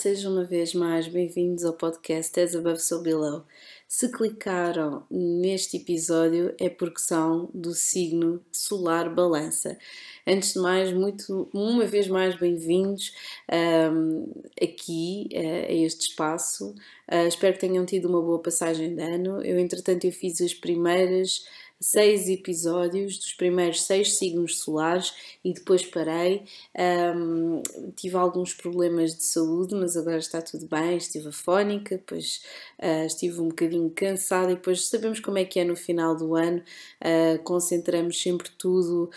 sejam uma vez mais bem-vindos ao podcast As Above So Below. Se clicaram neste episódio é porque são do signo solar balança. Antes de mais, muito, uma vez mais bem-vindos um, aqui uh, a este espaço. Uh, espero que tenham tido uma boa passagem de ano. Eu, entretanto, eu fiz as primeiras seis episódios dos primeiros seis signos solares e depois parei. Um, tive alguns problemas de saúde, mas agora está tudo bem. Estive afónica, depois uh, estive um bocadinho cansada e depois sabemos como é que é no final do ano. Uh, concentramos sempre tudo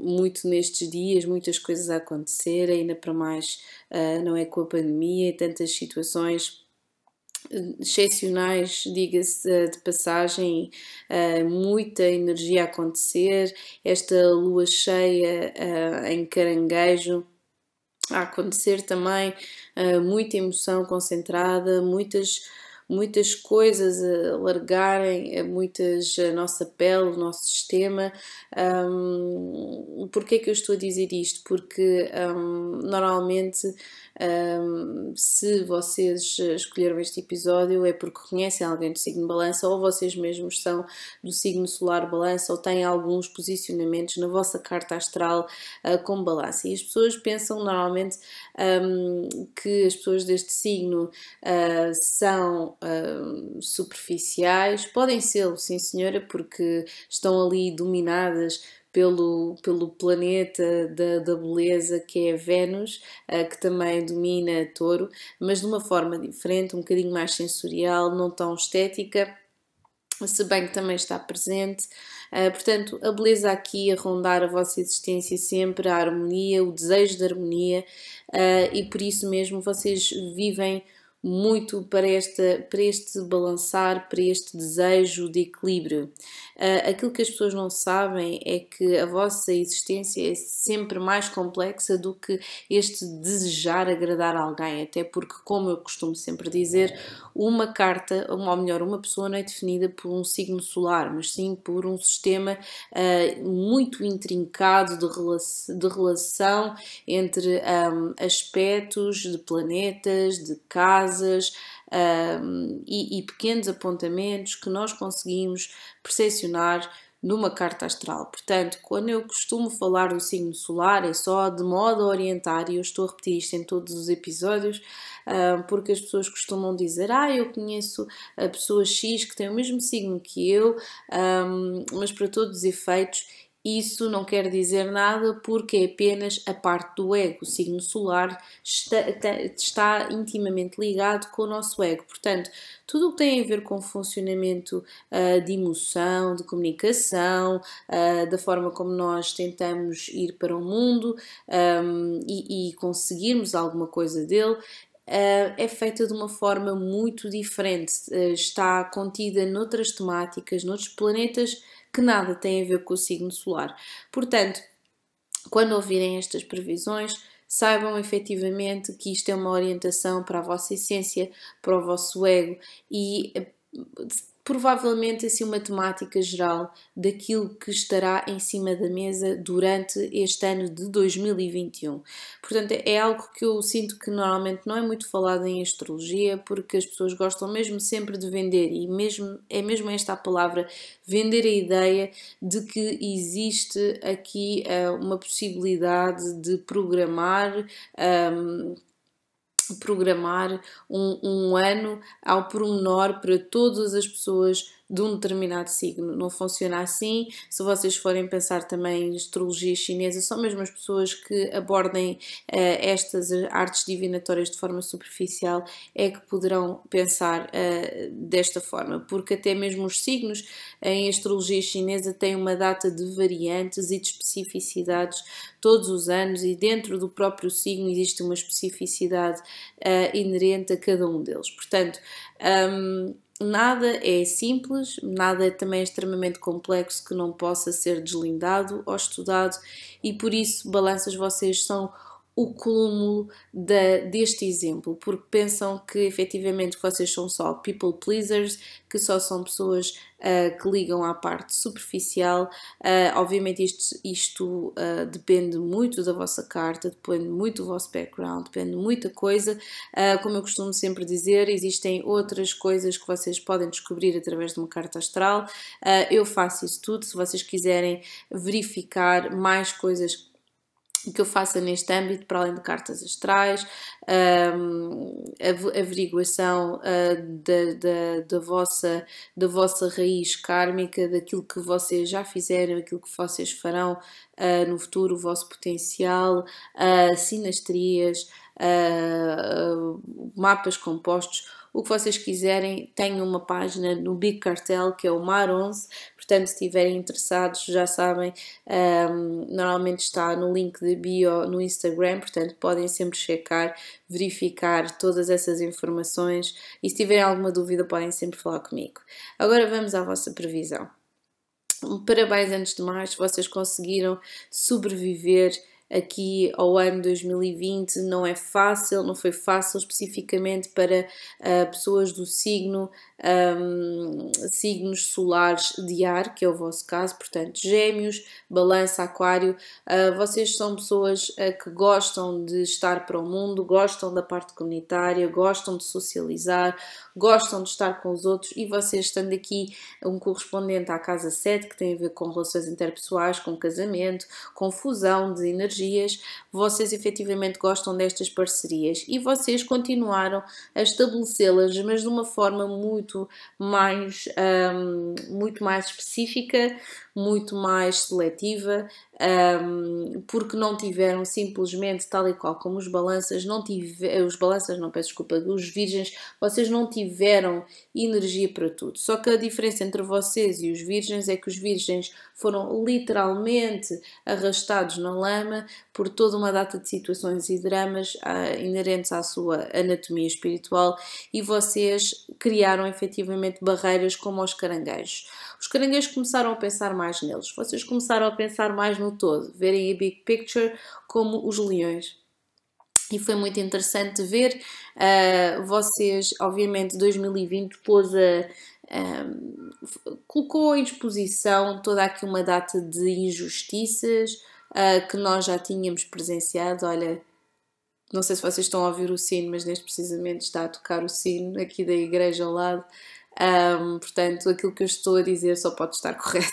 muito nestes dias, muitas coisas a acontecer, ainda para mais uh, não é com a pandemia e tantas situações excepcionais, diga-se eh, de passagem, uh, muita energia a acontecer, esta lua cheia uh, em caranguejo a acontecer também, muita emoção concentrada, muitas muitas coisas a largarem, muitas a nossa pele, o nosso sistema. Um, Porquê é que eu estou a dizer isto? Porque um, normalmente um, se vocês escolheram este episódio é porque conhecem alguém do signo balança ou vocês mesmos são do signo solar balança ou têm alguns posicionamentos na vossa carta astral uh, com balança. E as pessoas pensam normalmente um, que as pessoas deste signo uh, são uh, superficiais, podem ser, sim senhora, porque estão ali dominadas pelo, pelo planeta da, da beleza que é Vênus, uh, que também domina Touro, mas de uma forma diferente, um bocadinho mais sensorial, não tão estética, se bem que também está presente. Uh, portanto, a beleza aqui a rondar a vossa existência sempre, a harmonia, o desejo de harmonia, uh, e por isso mesmo vocês vivem muito para, esta, para este balançar, para este desejo de equilíbrio. Uh, aquilo que as pessoas não sabem é que a vossa existência é sempre mais complexa do que este desejar agradar alguém, até porque, como eu costumo sempre dizer, uma carta, ou melhor, uma pessoa não é definida por um signo solar, mas sim por um sistema uh, muito intrincado de, rela de relação entre um, aspectos de planetas, de casas casas um, e, e, pequenos apontamentos que nós conseguimos percepcionar numa carta astral. Portanto, quando eu costumo falar do signo solar, é só de modo a orientar, e eu estou a repetir isto em todos os episódios, porque as pessoas costumam dizer: Ah, eu conheço a pessoa X que tem o mesmo signo que eu, mas para todos os efeitos isso não quer dizer nada porque é apenas a parte do ego. O signo solar está, está, intimamente ligado com o nosso ego. Portanto, tudo o que tem a ver com o funcionamento uh, de emoção, de comunicação, uh, da forma como nós tentamos ir para o mundo um, e, e conseguirmos alguma coisa dele, é feita de uma forma muito diferente, uh, está contida noutras temáticas, noutros planetas que nada tem a ver com o signo solar. Portanto, quando ouvirem estas previsões, saibam efetivamente que isto é uma orientação para a vossa essência, para o vosso ego e provavelmente assim uma temática geral daquilo que estará em cima da mesa durante este ano de 2021. Portanto, é algo que eu sinto que normalmente não é muito falado em astrologia, porque as pessoas gostam mesmo sempre de vender e mesmo é mesmo esta a palavra vender a ideia de que existe aqui uh, uma possibilidade de programar um, programar um, um ano ao pormenor para todas as pessoas de um determinado signo. Não funciona assim. Se vocês forem pensar também em astrologia chinesa, são mesmo as pessoas que abordem uh, estas artes divinatórias de forma superficial é que poderão pensar uh, desta forma, porque até mesmo os signos em astrologia chinesa têm uma data de variantes e de especificidades todos os anos e dentro do próprio signo existe uma especificidade uh, inerente a cada um deles. Portanto, um, nada é simples, nada é também extremamente complexo que não possa ser deslindado ou estudado, e por isso, balanças, vocês são o cúmulo deste exemplo, porque pensam que efetivamente vocês são só people pleasers, que só são pessoas uh, que ligam à parte superficial. Uh, obviamente, isto, isto uh, depende muito da vossa carta, depende muito do vosso background, depende de muita coisa. como eu costumo sempre dizer, existem outras coisas que vocês podem descobrir através de uma carta astral. eu faço isso tudo. Se vocês quiserem verificar mais coisas que eu faça neste âmbito, para além de cartas astrais, um, averiguação uh, da, da, da, vossa, da vossa raiz kármica, daquilo que vocês já fizeram, aquilo que vocês farão uh, no futuro, o vosso potencial, uh, sinastrias, mapas compostos o que vocês quiserem, tenho uma página no Big Cartel que é o Mar 11, portanto, se estiverem interessados, já sabem, um, normalmente está no link de bio no Instagram, portanto, podem sempre checar, verificar todas essas informações e se tiverem alguma dúvida, podem sempre falar comigo. Agora vamos à vossa previsão. Parabéns antes de mais, vocês conseguiram sobreviver aqui ao ano 2020 não é fácil, não foi fácil especificamente para uh, pessoas do signo, um, signos solares de ar, que é o vosso caso, portanto, gêmeos, balança, aquário, uh, vocês são pessoas uh, que gostam de estar para o mundo, gostam da parte comunitária, gostam de socializar, gostam de estar com os outros. E vocês estando aqui um correspondente à casa 7, que tem a ver com relações interpessoais, com casamento, com fusão de energias, vocês efetivamente gostam destas parcerias. E vocês continuaram a estabelecê-las, mas de uma forma muito mais, um, muito mais específica, muito mais seletiva, um, porque não tiveram simplesmente, tal e qual como os balanças, não tiveram, os balanças, não peço desculpa, os virgens, vocês não tiveram energia para tudo. Só que a diferença entre vocês e os virgens é que os virgens foram literalmente arrastados na lama por toda uma data de situações e dramas uh, inerentes à sua anatomia espiritual e vocês criaram efetivamente barreiras como aos caranguejos. Os caranguejos começaram a pensar mais neles, vocês começaram a pensar mais no todo, verem a big picture como os leões. E foi muito interessante ver. Uh, vocês, obviamente, 2020 pôs a, um, colocou em exposição toda aqui uma data de injustiças uh, que nós já tínhamos presenciado. Olha, não sei se vocês estão a ouvir o sino, mas neste precisamente está a tocar o sino aqui da igreja ao lado. Um, portanto, aquilo que eu estou a dizer só pode estar correto.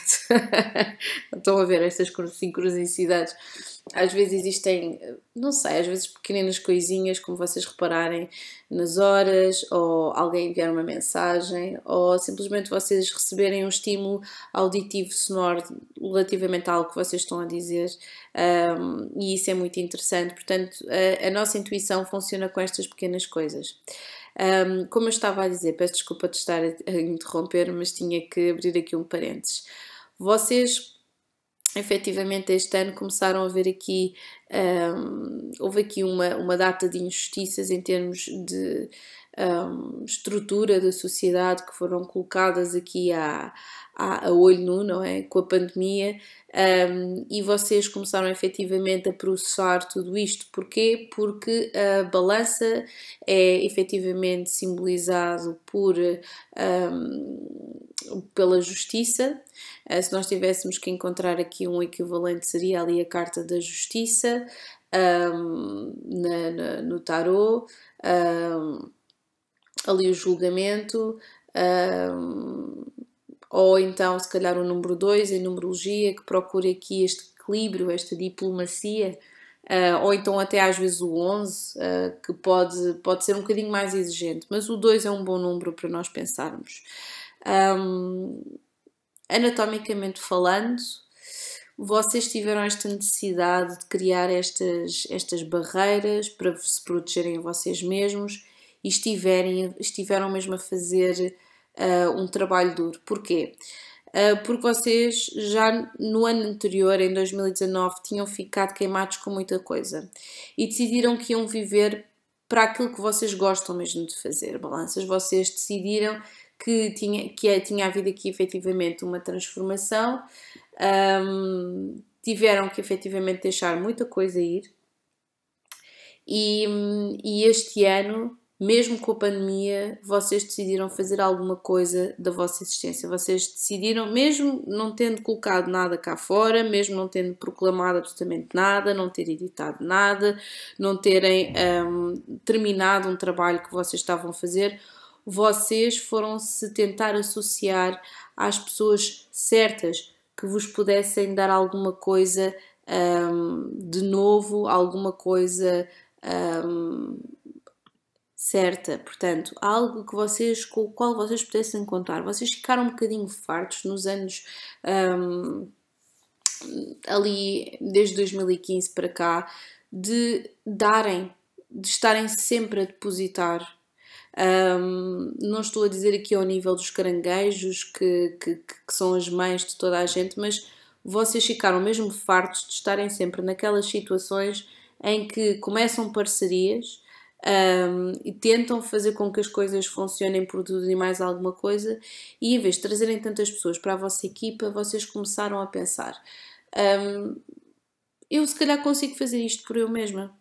Estão a ver estas sincronicidades. Às vezes existem, não sei, às vezes pequenas coisinhas, como vocês repararem nas horas, ou alguém enviar uma mensagem, ou simplesmente vocês receberem um estímulo auditivo sonoro relativamente a algo que vocês estão a dizer, um, e isso é muito interessante. Portanto, a, a nossa intuição funciona com estas pequenas coisas. Um, como eu estava a dizer, peço desculpa de estar a interromper, mas tinha que abrir aqui um parênteses. Vocês, efetivamente, este ano começaram a ver aqui, um, houve aqui uma, uma data de injustiças em termos de um, estrutura da sociedade que foram colocadas aqui à, à, a olho nu, não é? Com a pandemia, um, e vocês começaram efetivamente a processar tudo isto. Porquê? Porque a balança é efetivamente simbolizado por, um, pela justiça. Uh, se nós tivéssemos que encontrar aqui um equivalente, seria ali a carta da justiça um, na, na, no tarot, ali o julgamento. Ou então se calhar o número 2 em numerologia, que procure aqui este equilíbrio, esta diplomacia, uh, ou então até às vezes o 11, uh, ah, que pode, pode ser um bocadinho mais exigente, mas o 2 é um bom número para nós pensarmos. Um, anatomicamente falando, vocês tiveram esta necessidade de criar estas, estas barreiras para se protegerem a vocês mesmos e estiverem, estiveram mesmo a fazer uh, um trabalho duro. Porquê? Uh, porque vocês já no ano anterior, em 2019, tinham ficado queimados com muita coisa e decidiram que iam viver para aquilo que vocês gostam mesmo de fazer. Balanças, vocês decidiram que tinha, que é, tinha havido aqui efetivamente uma transformação, um, tiveram que efetivamente deixar muita coisa ir, E, e este ano mesmo com a pandemia, vocês decidiram fazer alguma coisa da vossa existência. Vocês decidiram, mesmo não tendo colocado nada cá fora, mesmo não tendo proclamado absolutamente nada, não ter editado nada, não terem um, terminado um trabalho que vocês estavam a fazer, vocês foram se tentar associar às pessoas certas que vos pudessem dar alguma coisa um, de novo, alguma coisa. Um, certa, portanto, algo que vocês, com o qual vocês pudessem contar. Vocês ficaram um bocadinho fartos nos anos um, ali, desde 2015 para cá, de darem, de estarem sempre a depositar. Um, não estou a dizer aqui ao nível dos caranguejos, que, que, que são as mães de toda a gente, mas vocês ficaram mesmo fartos de estarem sempre naquelas situações em que começam parcerias um, e tentam fazer com que as coisas funcionem por tudo e mais alguma coisa, e em vez de trazerem tantas pessoas para a vossa equipa, vocês começaram a pensar: um, eu se calhar consigo fazer isto por eu mesma,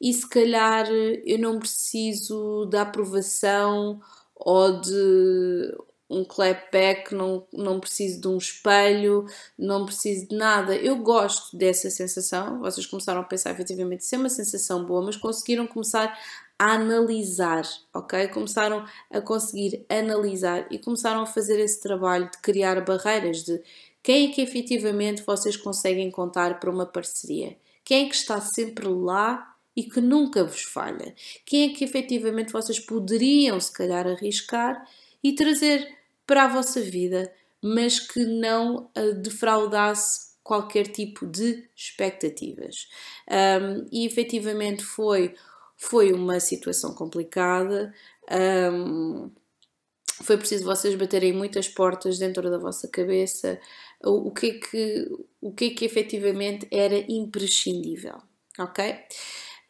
e se calhar eu não preciso da aprovação ou de um clapback, não, não preciso de um espelho, não preciso de nada. Eu gosto dessa sensação. Vocês começaram a pensar efetivamente ser é uma sensação boa, mas conseguiram começar a analisar, ok? Começaram a conseguir analisar e começaram a fazer esse trabalho de criar barreiras de quem é que efetivamente vocês conseguem contar para uma parceria? Quem é que está sempre lá e que nunca vos falha? Quem é que efetivamente vocês poderiam, se calhar, arriscar e trazer para a vossa vida, mas que não defraudasse qualquer tipo de expectativas. Um, e efetivamente foi, foi uma situação complicada. Um, foi preciso vocês baterem muitas portas dentro da vossa cabeça. O, o, que é que, o que é que efetivamente era imprescindível, ok?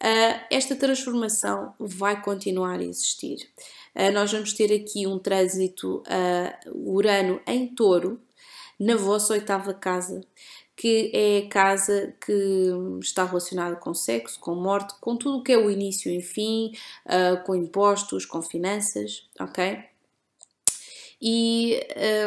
Uh, esta transformação vai continuar a existir. Uh, nós vamos ter aqui um trânsito uh, Urano em touro, na vossa oitava casa, que é a casa que está relacionada com sexo, com morte, com tudo o que é o início e fim, uh, com impostos, com finanças, ok? E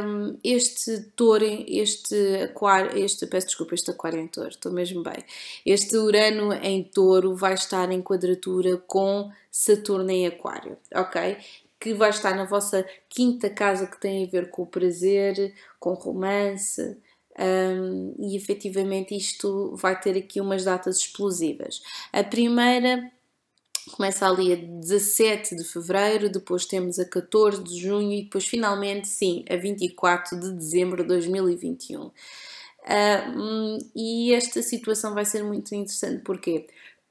um, este touro, este aquário, este, peço desculpa, este aquário em touro, estou mesmo bem. Este Urano em touro vai estar em quadratura com Saturno em aquário, ok? Que vai estar na vossa quinta casa que tem a ver com o prazer, com romance, um, e efetivamente isto vai ter aqui umas datas explosivas. A primeira começa ali a 17 de fevereiro, depois temos a 14 de junho e depois finalmente, sim, a 24 de dezembro de 2021. Uh, hum, e esta situação vai ser muito interessante, porquê?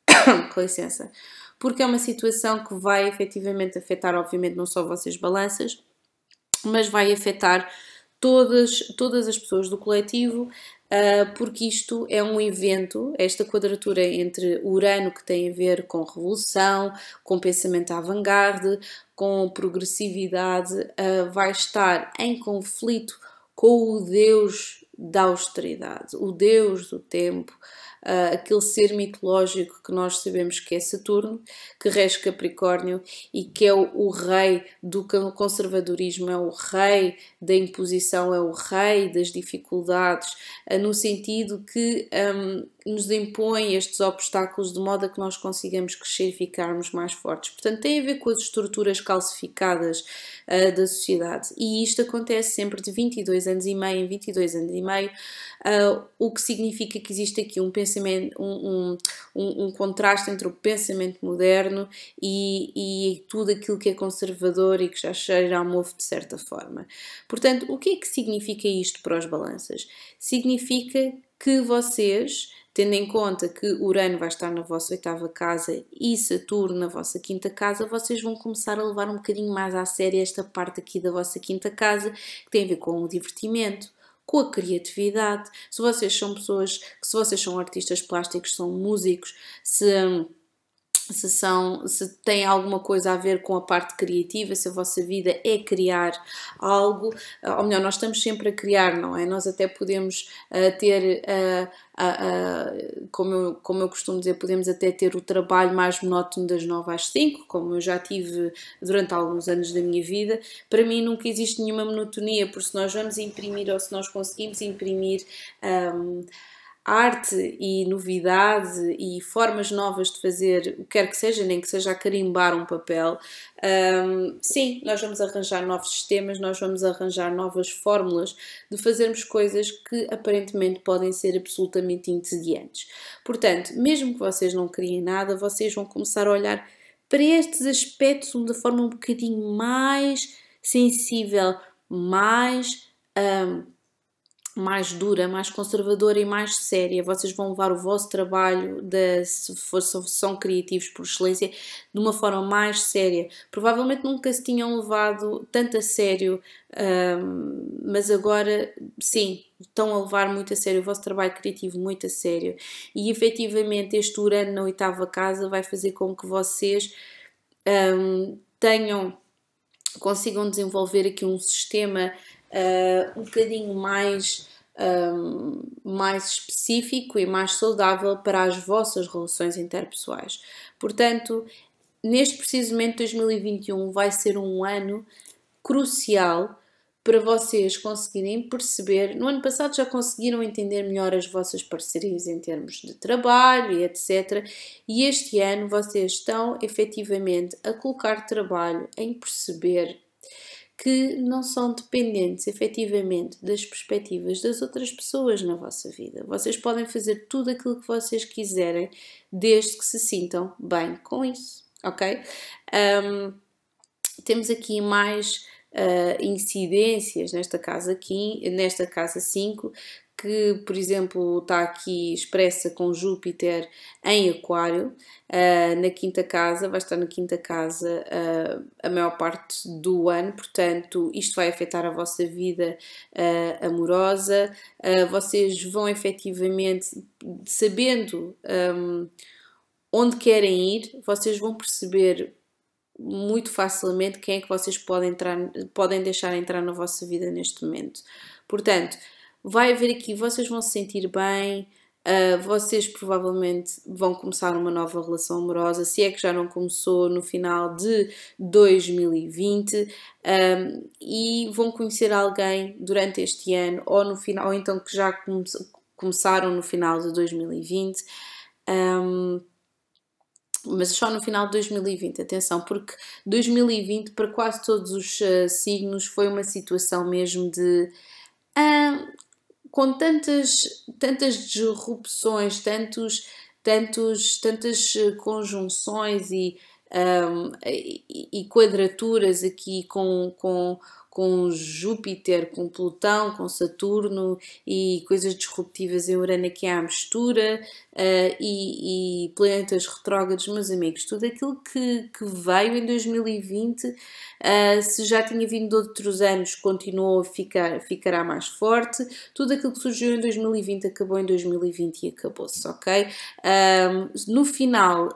Com licença. Porque é uma situação que vai efetivamente afetar, obviamente, não só vocês balanças, mas vai afetar todas, todas as pessoas do coletivo, porque isto é um evento, esta quadratura entre Urano, que tem a ver com revolução, com pensamento avant-garde, com progressividade, uh, vai estar em conflito com o Deus da austeridade, o Deus do tempo, uh, aquele ser mitológico que nós sabemos que é Saturno, que rege Capricórnio e que é o, o, rei do conservadorismo, é o rei da imposição, é o rei das dificuldades, uh, no sentido que um, nos impõe estes obstáculos de modo a que nós consigamos crescer e ficarmos mais fortes. Portanto, tem a ver com as estruturas calcificadas uh, da sociedade. E isto acontece sempre de 22 anos e meio em 22 anos e meio, uh, o que significa que existe aqui um pensamento, um, um, um contraste entre o pensamento moderno e, e, tudo aquilo que é conservador e que já cheira a mofo de certa forma. Portanto, o que é que significa isto para os balanças? Significa que vocês tendo em conta que Urano vai estar na vossa oitava casa e Saturno na vossa quinta casa, vocês vão começar a levar um bocadinho mais à sério esta parte aqui da vossa quinta casa, que tem a ver com o divertimento, com a criatividade. Se vocês são pessoas, se vocês são artistas plásticos, são músicos, se se, são, se tem alguma coisa a ver com a parte criativa, se a vossa vida é criar algo, ou melhor, nós estamos sempre a criar, não é? Nós até podemos uh, ter, uh, uh, como, eu, como eu costumo dizer, podemos até ter o trabalho mais monótono das 9 às 5, como eu já tive durante alguns anos da minha vida. Para mim nunca existe nenhuma monotonia, porque se nós vamos imprimir ou se nós conseguimos imprimir. Um, arte e novidade e formas novas de fazer o que quer que seja, nem que seja a carimbar um papel, um, sim, nós vamos arranjar novos sistemas, nós vamos arranjar novas fórmulas de fazermos coisas que aparentemente podem ser absolutamente entediantes. Portanto, mesmo que vocês não criem nada, vocês vão começar a olhar para estes aspectos de forma um bocadinho mais sensível, mais. Um, mais dura, mais conservadora e mais séria. Vocês vão levar o vosso trabalho, de, se, for, se são criativos por excelência, de uma forma mais séria. Provavelmente nunca se tinham levado tanto a sério, um, mas agora sim, estão a levar muito a sério o vosso trabalho criativo, muito a sério. E efetivamente este Urano na oitava casa vai fazer com que vocês um, tenham, consigam desenvolver aqui um sistema uh, um bocadinho mais, um, mais específico e mais saudável para as vossas relações interpessoais. Portanto, neste preciso momento 2021 vai ser um ano crucial para vocês conseguirem perceber. No ano passado já conseguiram entender melhor as vossas parcerias em termos de trabalho e etc. E este ano vocês estão efetivamente a colocar trabalho em perceber que não são dependentes efetivamente das perspectivas das outras pessoas na vossa vida. Vocês podem fazer tudo aquilo que vocês quiserem, desde que se sintam bem com isso, ok? Um, temos aqui mais uh, incidências nesta casa aqui, nesta casa 5, que, por exemplo, está aqui expressa com Júpiter em Aquário, uh, na quinta casa, vai estar na quinta casa uh, a maior parte do ano, portanto, isto vai afetar a vossa vida uh, amorosa. vocês vão efetivamente, sabendo um, onde querem ir, vocês vão perceber muito facilmente quem é que vocês podem, entrar, podem deixar entrar na vossa vida neste momento. Portanto, vai haver aqui, vocês vão se sentir bem, uh, vocês provavelmente vão começar uma nova relação amorosa, se é que já não começou no final de 2020, um, ah, e vão conhecer alguém durante este ano, ou, no final, ou então que já come começaram no final de 2020. Um, mas só no final de 2020, atenção, porque 2020 para quase todos os uh, signos foi uma situação mesmo de com tantas, tantas disrupções, tantos, tantos, tantas eh, conjunções e, um, e, e, quadraturas aqui com, com, com Júpiter, com Plutão, com Saturno e coisas disruptivas em Urano aqui à mistura uh, e, e, planetas retrógrados, meus amigos, tudo aquilo que, que veio em 2020, uh, eh, se já tinha vindo de outros anos, continuou a ficar, ficará mais forte, tudo aquilo que surgiu em 2020 acabou em 2020 e acabou-se, ok? Um, no final,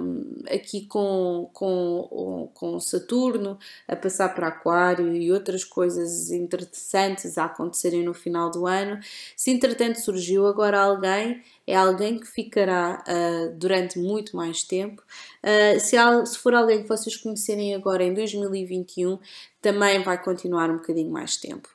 um, aqui com, com, com Saturno a passar para Aquário e outras coisas interessantes a acontecerem no final do ano. Se entretanto surgiu agora alguém, é alguém que ficará uh, durante muito mais tempo. Uh, se, se for alguém que vocês conhecerem agora em 2021, também vai continuar um bocadinho mais tempo.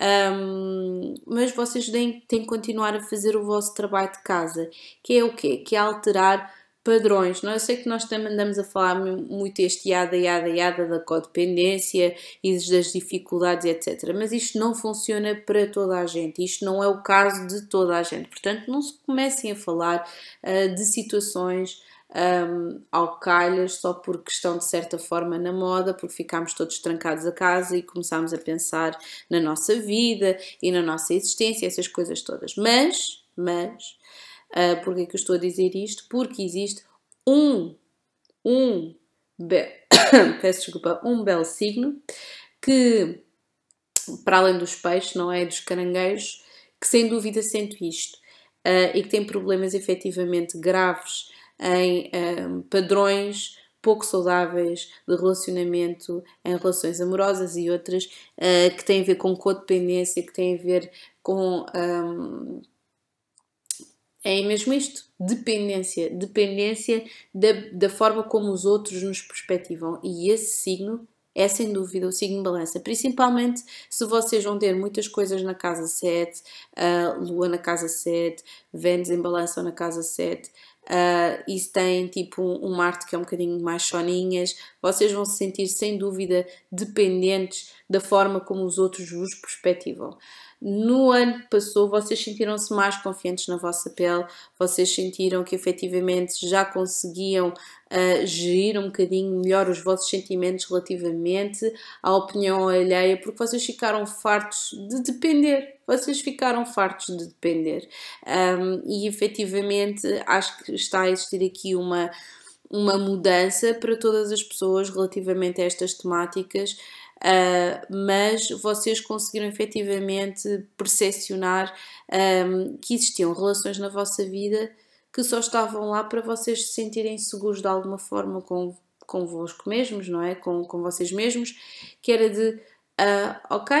Um, mas vocês têm, têm que continuar a fazer o vosso trabalho de casa, que é o quê? Que é alterar padrões. Não, eu sei que nós também andamos a falar muito este yada, yada, yada da codependência e das dificuldades, etc. Mas isto não funciona para toda a gente. Isto não é o caso de toda a gente. Portanto, não se comecem a falar uh, de situações um, ao calhas só porque estão de certa forma na moda, porque ficámos todos trancados a casa e começámos a pensar na nossa vida e na nossa existência, essas coisas todas. Mas, mas, Uh, Porquê que eu estou a dizer isto? Porque existe um, um, peço desculpa, um belo signo que, para além dos peixes, não é? Dos caranguejos, que sem dúvida sente isto uh, e que tem problemas efetivamente graves em um, padrões pouco saudáveis de relacionamento em relações amorosas e outras uh, que têm a ver com codependência, que têm a ver com. Um, é mesmo isto, dependência, dependência da, da forma como os outros nos perspectivam. E esse signo é sem dúvida o signo balança, principalmente se vocês vão ter muitas coisas na casa 7, uh, Lua na casa 7, Vênus em balança na casa 7, uh, e se têm tipo um Marte que é um bocadinho mais soninhas, vocês vão se sentir sem dúvida dependentes da forma como os outros vos perspectivam. No ano que passou, vocês sentiram-se mais confiantes na vossa pele, vocês sentiram que efetivamente já conseguiam uh, gerir um bocadinho melhor os vossos sentimentos relativamente à opinião alheia, porque vocês ficaram fartos de depender. Vocês ficaram fartos de depender. Um, e efetivamente acho que está a existir aqui uma, uma mudança para todas as pessoas relativamente a estas temáticas Uh, mas vocês conseguiram efetivamente percepcionar um, que existiam relações na vossa vida que só estavam lá para vocês se sentirem seguros de alguma forma com, convosco mesmos, não é? Com, com vocês mesmos, que era de, uh, ok,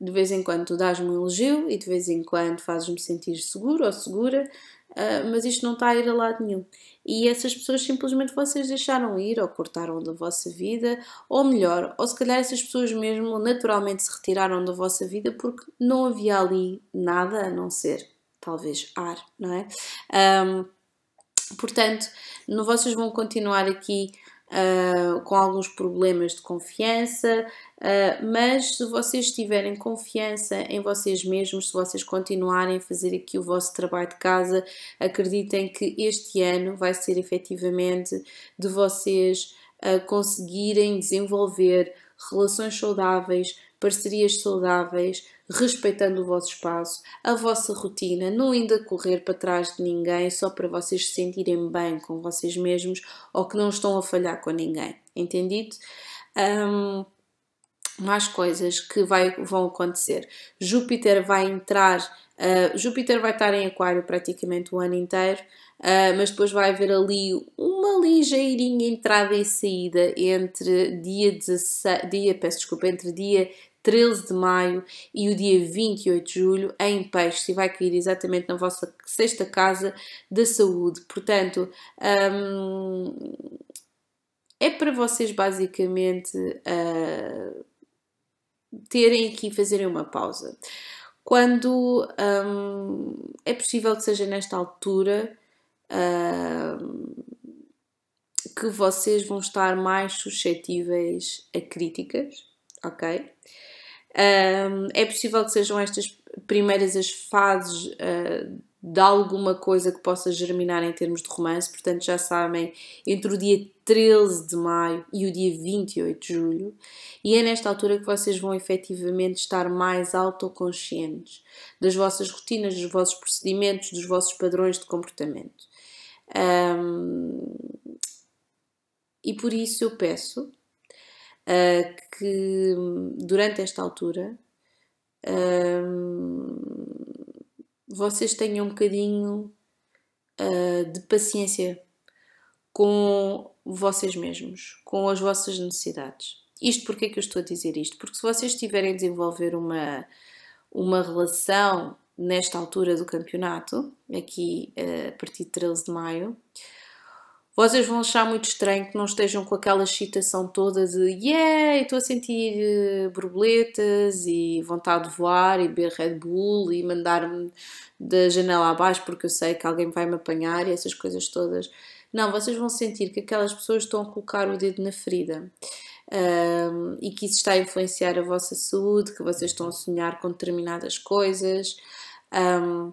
de vez em quando tu dás-me um elogio e de vez em quando fazes-me sentir seguro ou segura, uh, mas isto não está a ir a lado nenhum e essas pessoas simplesmente vocês deixaram ir ou cortaram da vossa vida, ou melhor, ou se calhar essas pessoas mesmo naturalmente se retiraram da vossa vida porque não havia ali nada a não ser talvez ar, não é? Um, portanto, vocês vão continuar aqui uh, com alguns problemas de confiança, uh, mas se vocês tiverem confiança em vocês mesmos, se vocês continuarem a fazer aqui o vosso trabalho de casa, acreditem que este ano vai ser efetivamente de vocês uh, conseguirem desenvolver relações saudáveis, parcerias saudáveis, respeitando o vosso espaço, a vossa rotina, não indo correr para trás de ninguém só para vocês se sentirem bem com vocês mesmos ou que não estão a falhar com ninguém. Entendido? Um, mais coisas que vai, vão acontecer. Júpiter vai entrar, uh, Júpiter vai estar em Aquário praticamente o ano inteiro, uh, mas depois vai haver ali uma ligeirinha entrada e saída entre dia 16, dia, peço desculpa, entre dia 13 de maio e o dia 28 de julho em Peixes e vai cair exatamente na vossa sexta casa da saúde. Portanto, hum, é para vocês basicamente uh, terem aqui fazerem uma pausa. Quando hum, é possível que seja nesta altura hum, que vocês vão estar mais suscetíveis a críticas, ok? Um, é possível que sejam estas primeiras as fases uh, de alguma coisa que possa germinar em termos de romance, portanto já sabem, entre o dia 13 de maio e o dia 28 de julho, e é nesta altura que vocês vão efetivamente estar mais autoconscientes das vossas rotinas, dos vossos procedimentos, dos vossos padrões de comportamento. Um, e por isso eu peço uh, que durante esta altura uh, vocês tenham um bocadinho uh, de paciência com vocês mesmos, com as vossas necessidades. Isto porque é que eu estou a dizer isto? Porque se vocês estiverem a desenvolver uma, uma relação nesta altura do campeonato, aqui a partir de 13 de maio, vocês vão achar muito estranho que não estejam com aquela excitação toda de yeah, estou a sentir uh, borboletas e vontade de voar e beber Red Bull e mandar-me da janela abaixo porque eu sei que alguém vai me apanhar e essas coisas todas. Não, vocês vão sentir que aquelas pessoas estão a colocar o dedo na ferida. Um, e que isso está a influenciar a vossa saúde, que vocês estão a sonhar com determinadas coisas. Um,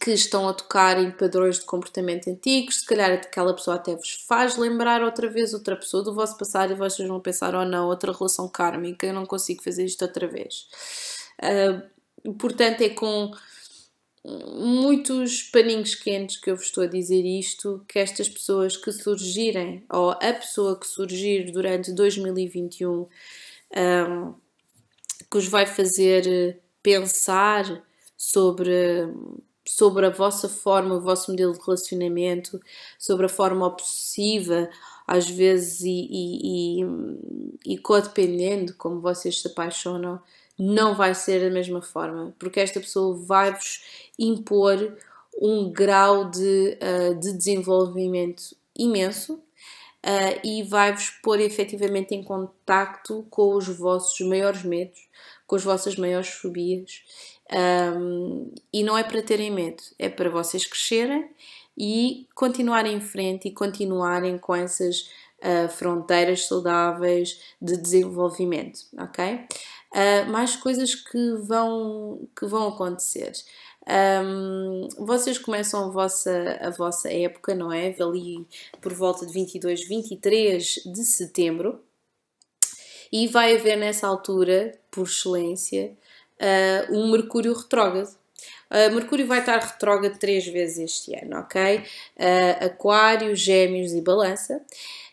que estão a tocar em padrões de comportamento antigos, se calhar aquela pessoa até vos faz lembrar outra vez outra pessoa do vosso passado e vocês vão pensar, oh não, outra relação kármica, eu não consigo fazer isto outra vez. Uh, portanto, é com muitos paninhos quentes que eu vos estou a dizer isto, que estas pessoas que surgirem, ou a pessoa que surgir durante 2021, um, que os vai fazer pensar sobre sobre a vossa forma, o vosso modelo de relacionamento, sobre a forma obsessiva, às vezes, e, e, e, e codependendo, como vocês se apaixonam, não vai ser da mesma forma, porque esta pessoa vai-vos impor um grau de, uh, de desenvolvimento imenso uh, e vai-vos pôr efetivamente em contacto com os vossos maiores medos, com as vossas maiores fobias. Um, e não é para terem medo, é para vocês crescerem e continuarem em frente e continuarem com essas uh, fronteiras saudáveis de desenvolvimento, ok? Uh, mais coisas que vão, que vão acontecer. Um, vocês começam a vossa, a vossa época, não é? Ali por volta de 22, 23 de setembro, e vai haver nessa altura, por excelência, uh, um Mercúrio retrógrado. Uh, Mercúrio vai estar retrógrado três vezes este ano, ok? Uh, aquário, Gêmeos e Balança.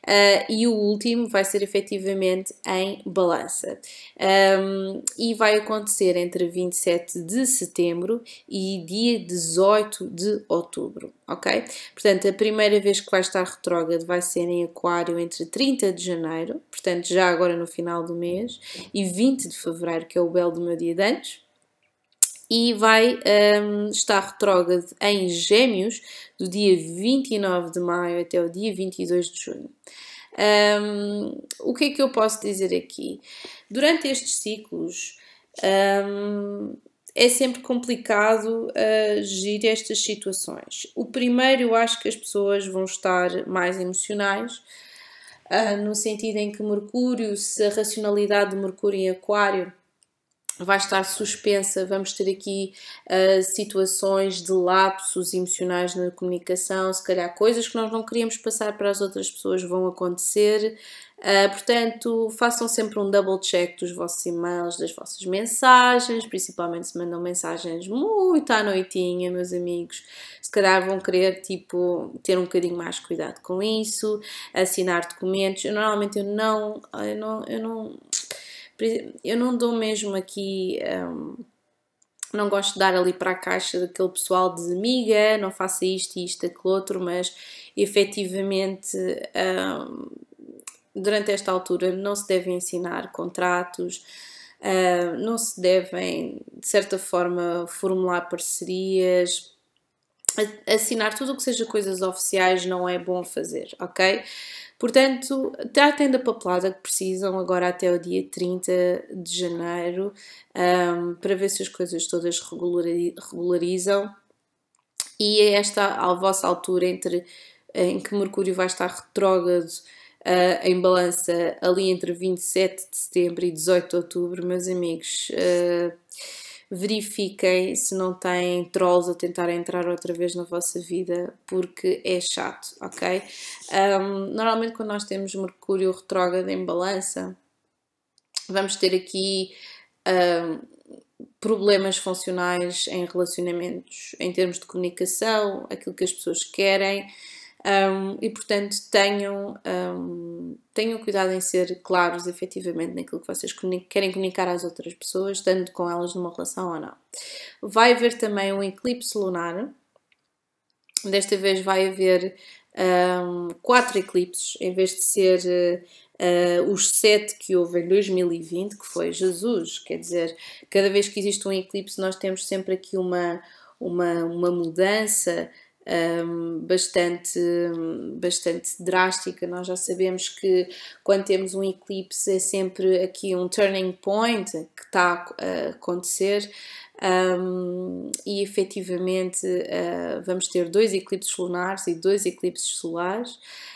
Uh, e o último vai ser efetivamente em balança. Um, e vai acontecer entre 27 de setembro e dia 18 de outubro, ok? Portanto, a primeira vez que vai estar retrógrado vai ser em Aquário entre 30 de janeiro, portanto, já agora no final do mês, e 20 de fevereiro, que é o belo do meu dia de antes e vai um, estar retrógrado em Gêmeos do dia 29 de maio até o dia 22 de junho. Um, o que é que eu posso dizer aqui? Durante estes ciclos um, é sempre complicado uh, gerir estas situações. O primeiro, eu acho que as pessoas vão estar mais emocionais. Uh, no sentido em que Mercúrio, se a racionalidade de Mercúrio em Aquário vai estar suspensa. Vamos ter aqui uh, situações de lapsos emocionais na comunicação, se calhar coisas que nós não queríamos passar para as outras pessoas vão acontecer. Uh, portanto, façam sempre um double check dos vossos e-mails, das vossas mensagens, principalmente se mandam mensagens muito à noitinha, meus amigos. Se calhar vão querer tipo ter um bocadinho mais cuidado com isso, assinar documentos. Eu, normalmente eu não, eu não, eu não eu não dou mesmo aqui. Um, não gosto de dar ali para a caixa daquele pessoal de amiga, não faça isto e isto, aquele outro, mas efetivamente um, durante esta altura não se devem ensinar contratos, uh, não se devem, de certa forma, formular parcerias, assinar tudo o que seja coisas oficiais não é bom fazer, ok? Portanto, tratem da papelada que precisam agora até o dia 30 de janeiro um, para ver se as coisas todas regularizam. E é esta a vossa altura entre em que Mercúrio vai estar retrógrado uh, em balança ali entre 27 de setembro e 18 de outubro, meus amigos. Uh, verifiquem se não têm trolls a tentar entrar outra vez na vossa vida, porque é chato, ok? Um, normalmente, quando nós temos Mercúrio retrógrado em balança, vamos ter aqui um, problemas funcionais em relacionamentos, em termos de comunicação, aquilo que as pessoas querem. Um, e portanto tenham, um, tenham cuidado em ser claros efetivamente naquilo que vocês querem comunicar às outras pessoas, estando com elas numa relação ou não. Vai haver também um eclipse lunar, desta vez vai haver um, quatro eclipses, em vez de ser uh, os sete que houve em 2020, que foi Jesus, quer dizer, cada vez que existe um eclipse, nós temos sempre aqui uma, uma, uma mudança um, bastante, bastante drástica. Nós já sabemos que quando temos um eclipse é sempre aqui um turning point que está a acontecer. Um, e efetivamente uh, vamos ter dois eclipses lunares e dois eclipses solares.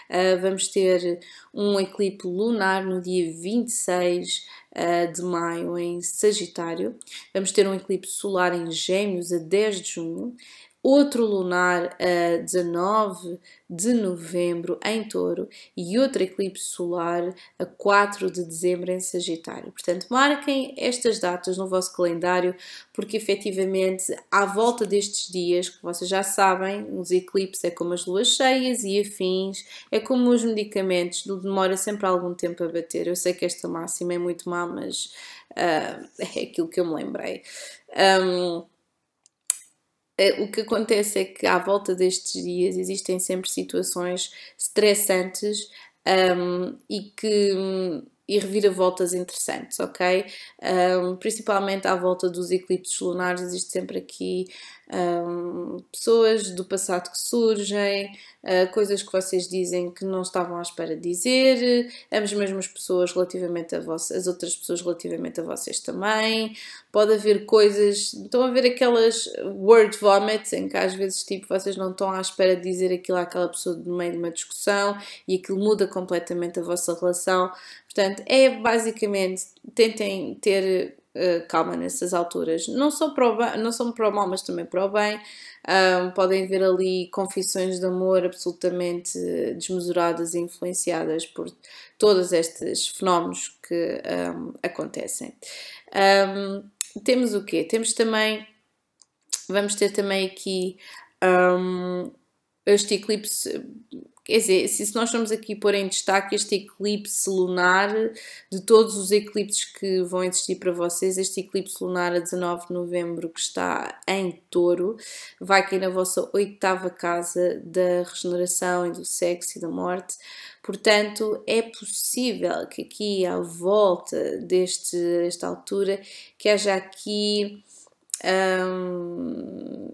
Uh, vamos ter um eclipse lunar no dia 26 uh, de maio em Sagitário. Vamos ter um eclipse solar em Gêmeos a 10 de junho outro lunar a 19 de novembro em Touro e outro eclipse solar a 4 de dezembro em Sagitário. Portanto, marquem estas datas no vosso calendário, porque efetivamente, à volta destes dias, que vocês já sabem, os eclipses é como as luas cheias e afins, é como os medicamentos, demora sempre algum tempo a bater. Eu sei que esta máxima é muito má, mas uh, é aquilo que eu me lembrei. Um, o que acontece é que à volta destes dias existem sempre situações estressantes um, e que e reviravoltas interessantes, ok? Um, principalmente à volta dos eclipses lunares, existe sempre aqui um, pessoas do passado que surgem, uh, coisas que vocês dizem que não estavam à espera de dizer, as mesmas pessoas relativamente a vocês, as outras pessoas relativamente a vocês também. Pode haver coisas, estão a ver aquelas word vomits em que às vezes tipo vocês não estão à espera de dizer aquilo àquela pessoa no meio de uma discussão e aquilo muda completamente a vossa relação. Portanto, é basicamente tentem ter uh, calma nessas alturas. Não só para o, não para mal, mas também para o bem. Um, podem ver ali confissões de amor absolutamente desmesuradas e influenciadas por todos estes fenómenos que um, acontecem. Um, temos o quê? Temos também, vamos ter também aqui este eclipse Quer dizer, se nós estamos aqui pôr em destaque este eclipse lunar, de todos os eclipses que vão existir para vocês, este eclipse lunar a 19 de novembro, que está em touro, vai cair na vossa oitava casa da regeneração e do sexo e da morte. Portanto, é possível que aqui à volta deste, desta altura, que haja aqui. Hum,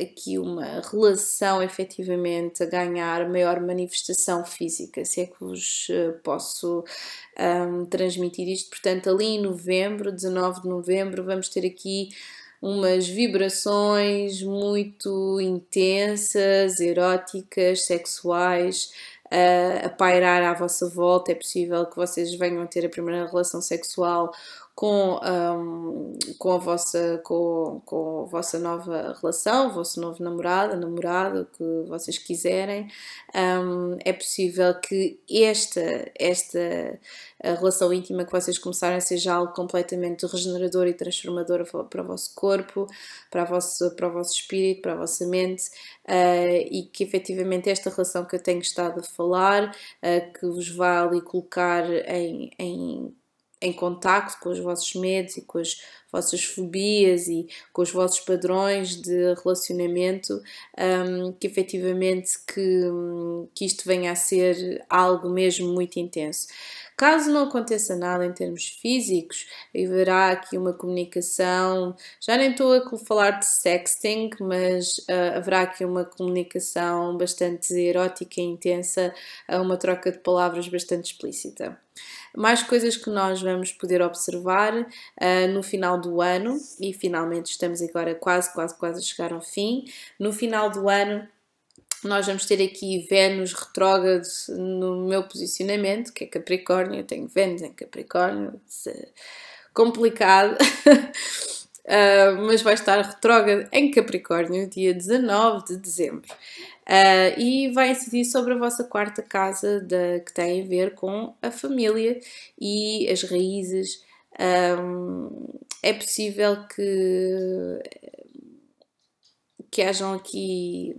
aqui uma relação efetivamente a ganhar maior manifestação física, se é que vos eh, posso um, transmitir isto. Portanto, ali em novembro, 19 de novembro, vamos ter aqui umas vibrações muito intensas, eróticas, sexuais. Uh, a pairar à vossa volta, é possível que vocês venham a ter a primeira relação sexual com, um, com, a vossa, com, com a vossa nova relação, o vosso novo namorado, namorado, o que vocês quiserem, um, é possível que esta, esta relação íntima que vocês começarem seja algo completamente regenerador e transformador para o vosso corpo, para, a vosso, para o vosso espírito, para a vossa mente, uh, e que efetivamente esta relação que eu tenho estado a falar, uh, que vos vai ali colocar em, em em contacto com os vossos medos e com as vossas fobias e com os vossos padrões de relacionamento, um, que efetivamente que, que isto venha a ser algo mesmo muito intenso. Caso não aconteça nada em termos físicos, haverá aqui uma comunicação. Já nem estou a falar de sexting, mas uh, haverá aqui uma comunicação bastante erótica e intensa, uma troca de palavras bastante explícita. Mais coisas que nós vamos poder observar uh, no final do ano, e finalmente estamos agora quase, quase, quase a chegar ao fim. No final do ano, nós vamos ter aqui Vênus retrógrado no meu posicionamento, que é Capricórnio, eu tenho Vênus em Capricórnio, é complicado, uh, mas vai estar retrógrado em Capricórnio, dia 19 de dezembro. Uh, e vai incidir sobre a vossa quarta casa de, que tem a ver com a família e as raízes. Um, é possível que, que hajam aqui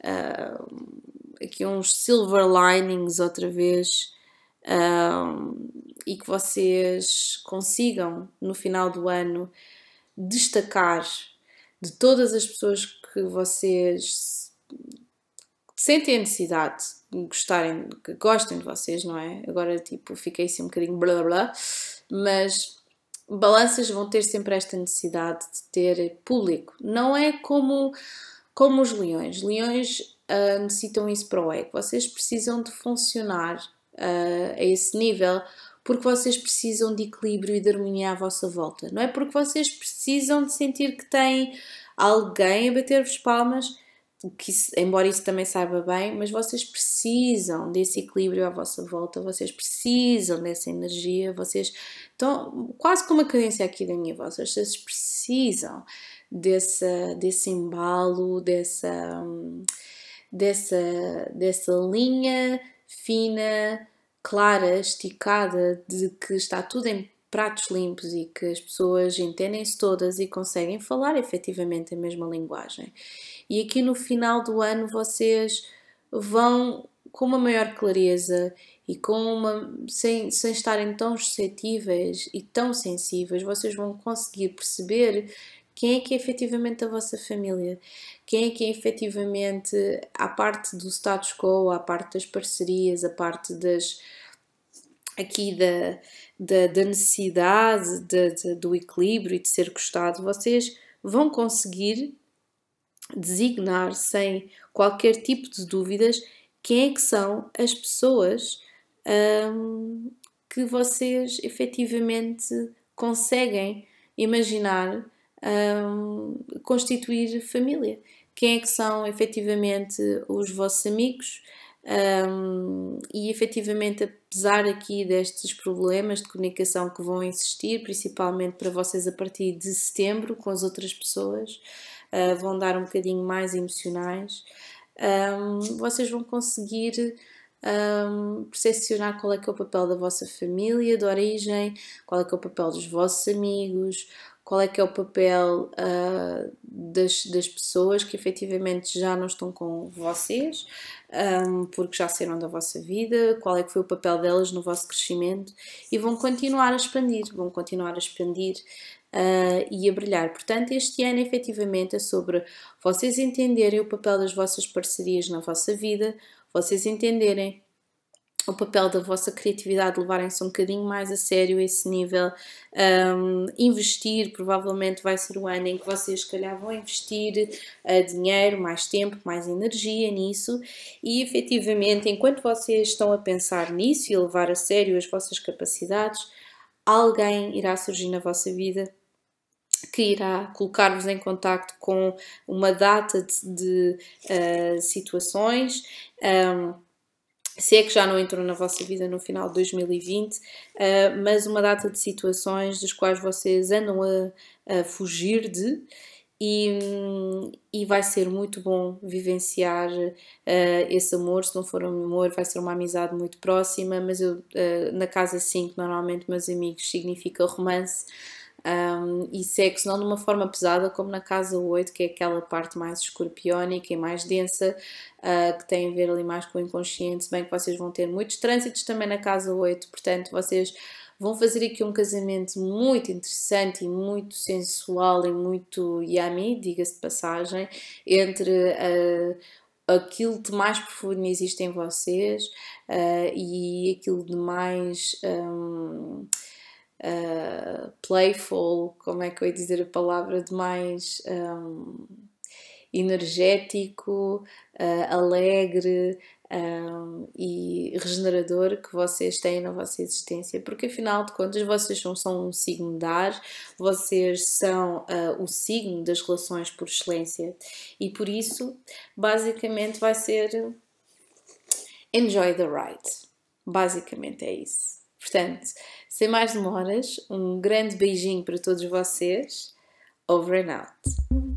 uh, aqui uns silver linings outra vez uh, e que vocês consigam no final do ano destacar de todas as pessoas que vocês sentem a necessidade de gostarem, que gostem de vocês, não é? Agora tipo fiquei assim um bocadinho blá blá, mas balanças vão ter sempre esta necessidade de ter público. Não é como como os leões. Leões uh, necessitam isso para o ego. Vocês precisam de funcionar uh, a esse nível porque vocês precisam de equilíbrio e de harmonia à vossa volta. Não é porque vocês precisam de sentir que têm alguém a bater-vos palmas, que isso, embora isso também saiba bem, mas vocês precisam desse equilíbrio à vossa volta, vocês precisam dessa energia, vocês estão quase como uma cadência aqui da minha voz, vocês precisam desse, desse embalo, dessa, dessa, dessa linha fina, clara, esticada, de que está tudo em pratos limpos e que as pessoas entendem-se todas e conseguem falar efetivamente a mesma linguagem. E aqui no final do ano vocês vão com uma maior clareza e com uma sem, sem estarem tão suscetíveis e tão sensíveis, vocês vão conseguir perceber quem é que é efetivamente a vossa família, quem é que é efetivamente a parte do status quo, a parte das parcerias, a parte das aqui da, da, da necessidade de, de, do equilíbrio e de ser gostado, vocês vão conseguir designar sem qualquer tipo de dúvidas quem é que são as pessoas um, que vocês efetivamente conseguem imaginar um, constituir família. Quem é que são efetivamente os vossos amigos? Um, e efetivamente, apesar aqui destes problemas de comunicação que vão existir, principalmente para vocês a partir de setembro com as outras pessoas, uh, vão dar um bocadinho mais emocionais, um, vocês vão conseguir um, percepcionar qual é que é o papel da vossa família. De origem, qual é que é o papel dos vossos amigos, qual é que é o papel uh, das, das pessoas que efetivamente já não estão com vocês, um, porque já saíram da vossa vida, qual é que foi o papel delas no vosso crescimento e vão continuar a expandir, vão continuar a expandir uh, e a brilhar. Portanto, este ano efetivamente é sobre vocês entenderem o papel das vossas parcerias na vossa vida, vocês entenderem o papel da vossa criatividade, levarem-se um bocadinho mais a sério esse nível, um, investir, provavelmente vai ser o ano em que vocês, se calhar, vão investir uh, dinheiro, mais tempo, mais energia nisso e, efetivamente, enquanto vocês estão a pensar nisso e levar a sério as vossas capacidades, alguém irá surgir na vossa vida que irá colocar-vos em contacto com uma data de, de uh, situações. Um, se é que já não entrou na vossa vida no final de 2020, uh, ah, mas uma data de situações das quais vocês andam a, a fugir de. E, e, vai ser muito bom vivenciar uh, esse amor. Se não for um amor, vai ser uma amizade muito próxima. Mas eu, uh, na casa 5, normalmente, meus amigos significa romance um, e sexo não de uma forma pesada como na casa 8, que é aquela parte mais escorpiónica e mais densa, uh, que tem a ver ali mais com o inconsciente, se bem que vocês vão ter muitos trânsitos também na casa 8, portanto vocês vão fazer aqui um casamento muito interessante e muito sensual e muito yummy, diga-se de passagem, entre uh, aquilo de mais profundo existe em vocês uh, e aquilo de mais. Um, uh, playful, como é que eu ia dizer a palavra, de mais um, energético, uh, alegre um, e regenerador que vocês têm na vossa existência, porque afinal de contas vocês não são um signo de ar, vocês são uh, o signo das relações por excelência e por isso basicamente vai ser enjoy the ride. Basicamente é isso. Portanto, sem mais demoras, um grande beijinho para todos vocês. Over and out.